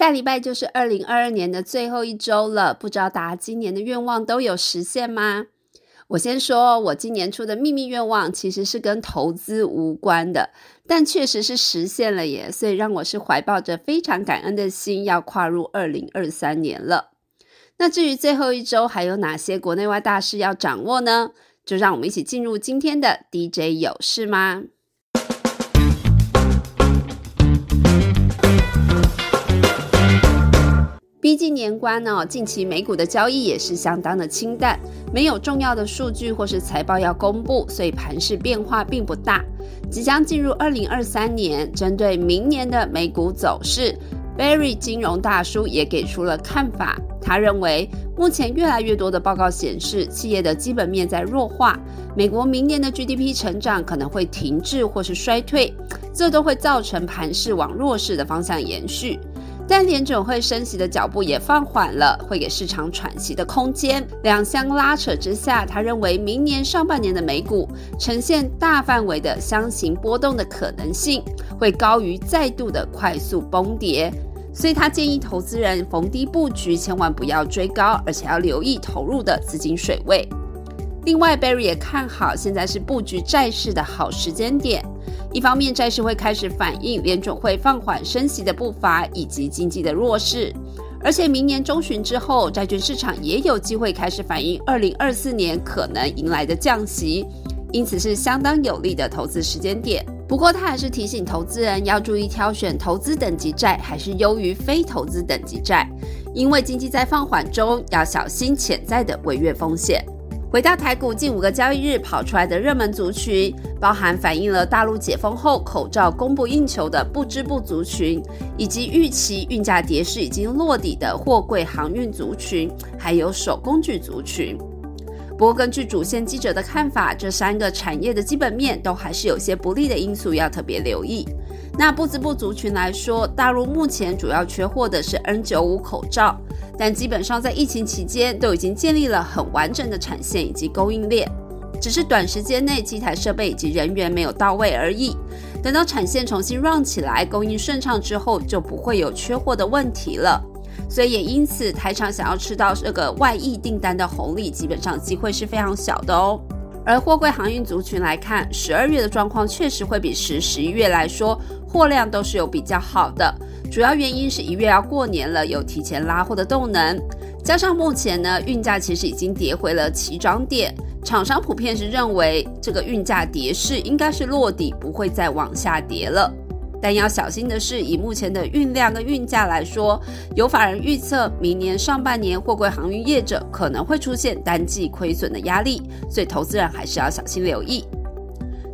下礼拜就是二零二二年的最后一周了，不知道大家今年的愿望都有实现吗？我先说，我今年出的秘密愿望其实是跟投资无关的，但确实是实现了耶，所以让我是怀抱着非常感恩的心，要跨入二零二三年了。那至于最后一周还有哪些国内外大事要掌握呢？就让我们一起进入今天的 DJ 有事吗？年关呢，近期美股的交易也是相当的清淡，没有重要的数据或是财报要公布，所以盘势变化并不大。即将进入二零二三年，针对明年的美股走势，Barry 金融大叔也给出了看法。他认为，目前越来越多的报告显示，企业的基本面在弱化，美国明年的 GDP 成长可能会停滞或是衰退，这都会造成盘势往弱势的方向延续。但联准会升息的脚步也放缓了，会给市场喘息的空间。两相拉扯之下，他认为明年上半年的美股呈现大范围的箱型波动的可能性会高于再度的快速崩跌，所以他建议投资人逢低布局，千万不要追高，而且要留意投入的资金水位。另外，Barry 也看好现在是布局债市的好时间点。一方面，债市会开始反映联准会放缓升息的步伐以及经济的弱势，而且明年中旬之后，债券市场也有机会开始反映二零二四年可能迎来的降息，因此是相当有利的投资时间点。不过，他还是提醒投资人要注意挑选投资等级债还是优于非投资等级债，因为经济在放缓中，要小心潜在的违约风险。回到台股近五个交易日跑出来的热门族群，包含反映了大陆解封后口罩供不应求的不织布族群，以及预期运价跌势已经落底的货柜航运族群，还有手工具族群。不过，根据主线记者的看法，这三个产业的基本面都还是有些不利的因素要特别留意。那不织布族群来说，大陆目前主要缺货的是 N95 口罩。但基本上在疫情期间都已经建立了很完整的产线以及供应链，只是短时间内机台设备以及人员没有到位而已。等到产线重新 run 起来，供应顺畅之后，就不会有缺货的问题了。所以也因此，台厂想要吃到这个外溢订单的红利，基本上机会是非常小的哦。而货柜航运族群来看，十二月的状况确实会比十、十一月来说，货量都是有比较好的。主要原因是一月要过年了，有提前拉货的动能，加上目前呢运价其实已经跌回了起涨点，厂商普遍是认为这个运价跌势应该是落底，不会再往下跌了。但要小心的是，以目前的运量跟运价来说，有法人预测明年上半年货柜航运业者可能会出现单季亏损的压力，所以投资人还是要小心留意。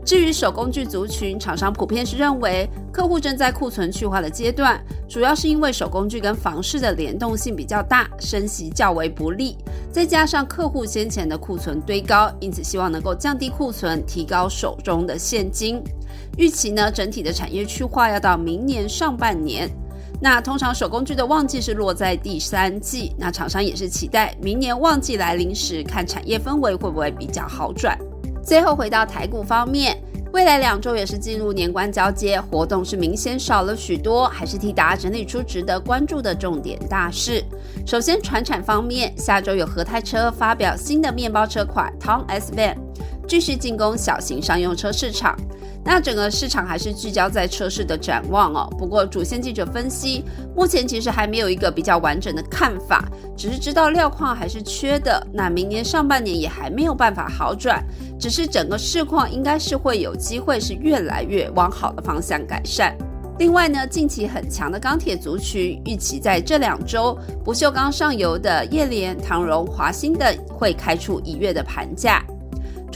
至于手工具族群，厂商普遍是认为客户正在库存去化的阶段，主要是因为手工具跟房市的联动性比较大，升息较为不利，再加上客户先前的库存堆高，因此希望能够降低库存，提高手中的现金。预期呢，整体的产业去化要到明年上半年。那通常手工具的旺季是落在第三季，那厂商也是期待明年旺季来临时，看产业氛围会不会比较好转。最后回到台股方面，未来两周也是进入年关交接，活动是明显少了许多，还是替大家整理出值得关注的重点大事。首先，传产方面，下周有和泰车发表新的面包车款 Tom S Van，继续进攻小型商用车市场。那整个市场还是聚焦在车市的展望哦。不过主线记者分析，目前其实还没有一个比较完整的看法，只是知道料矿还是缺的。那明年上半年也还没有办法好转，只是整个市况应该是会有机会是越来越往好的方向改善。另外呢，近期很强的钢铁族群，预期在这两周不锈钢上游的叶联、唐荣、华兴的会开出一月的盘价。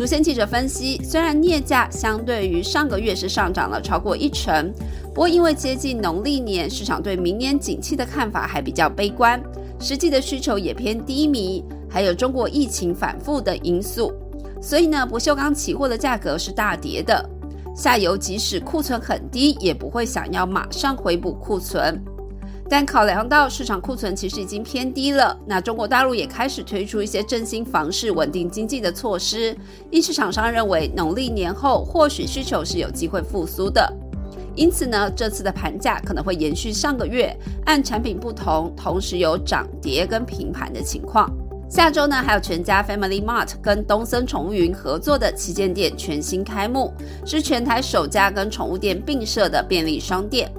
主线记者分析，虽然镍价相对于上个月是上涨了超过一成，不过因为接近农历年，市场对明年景气的看法还比较悲观，实际的需求也偏低迷，还有中国疫情反复的因素，所以呢，不锈钢期货的价格是大跌的。下游即使库存很低，也不会想要马上回补库存。但考量到市场库存其实已经偏低了，那中国大陆也开始推出一些振兴房市、稳定经济的措施，因市场商认为农历年后或许需求是有机会复苏的。因此呢，这次的盘价可能会延续上个月，按产品不同，同时有涨跌跟平盘的情况。下周呢，还有全家 Family Mart 跟东森宠物云合作的旗舰店全新开幕，是全台首家跟宠物店并设的便利商店。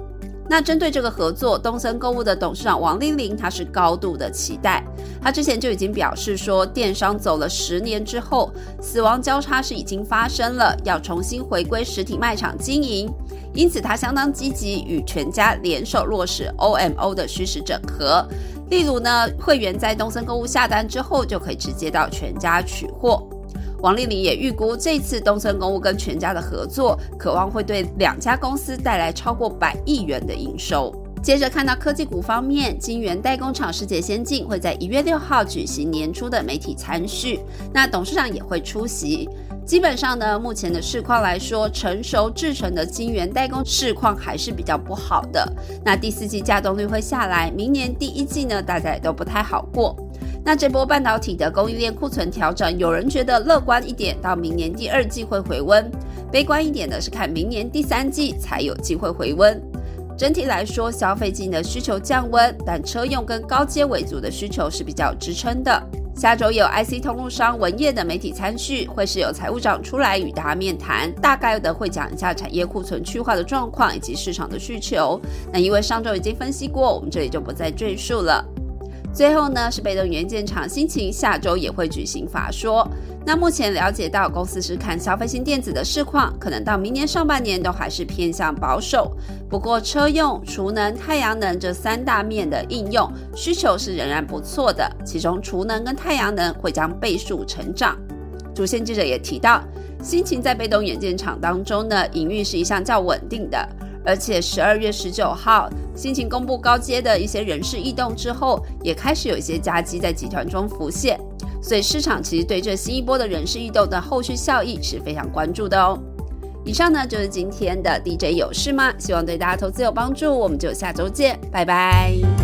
那针对这个合作，东森购物的董事长王丽玲，她是高度的期待。她之前就已经表示说，电商走了十年之后，死亡交叉是已经发生了，要重新回归实体卖场经营。因此，他相当积极与全家联手落实 OMO 的虚实整合。例如呢，会员在东森购物下单之后，就可以直接到全家取货。王丽玲也预估，这次东森公务跟全家的合作，渴望会对两家公司带来超过百亿元的营收。接着看到科技股方面，晶圆代工厂世界先进会在一月六号举行年初的媒体参叙，那董事长也会出席。基本上呢，目前的市况来说，成熟制成的晶圆代工市况还是比较不好的。那第四季稼动率会下来，明年第一季呢，大家也都不太好过。那这波半导体的供应链库存调整，有人觉得乐观一点，到明年第二季会回温；悲观一点的是看明年第三季才有机会回温。整体来说，消费金的需求降温，但车用跟高阶为主的需求是比较支撑的。下周有 IC 通路商文业的媒体参叙，会是有财务长出来与大家面谈，大概的会讲一下产业库存去化的状况以及市场的需求。那因为上周已经分析过，我们这里就不再赘述了。最后呢，是被动元件厂心情下周也会举行法说。那目前了解到，公司是看消费性电子的市况，可能到明年上半年都还是偏向保守。不过车用、储能、太阳能这三大面的应用需求是仍然不错的，其中储能跟太阳能会将倍数成长。主线记者也提到，心情在被动元件厂当中呢，营运是一项较稳定的。而且十二月十九号，新情公布高阶的一些人事异动之后，也开始有一些夹击在集团中浮现，所以市场其实对这新一波的人事异动的后续效益是非常关注的哦。以上呢就是今天的 DJ 有事吗？希望对大家投资有帮助，我们就下周见，拜拜。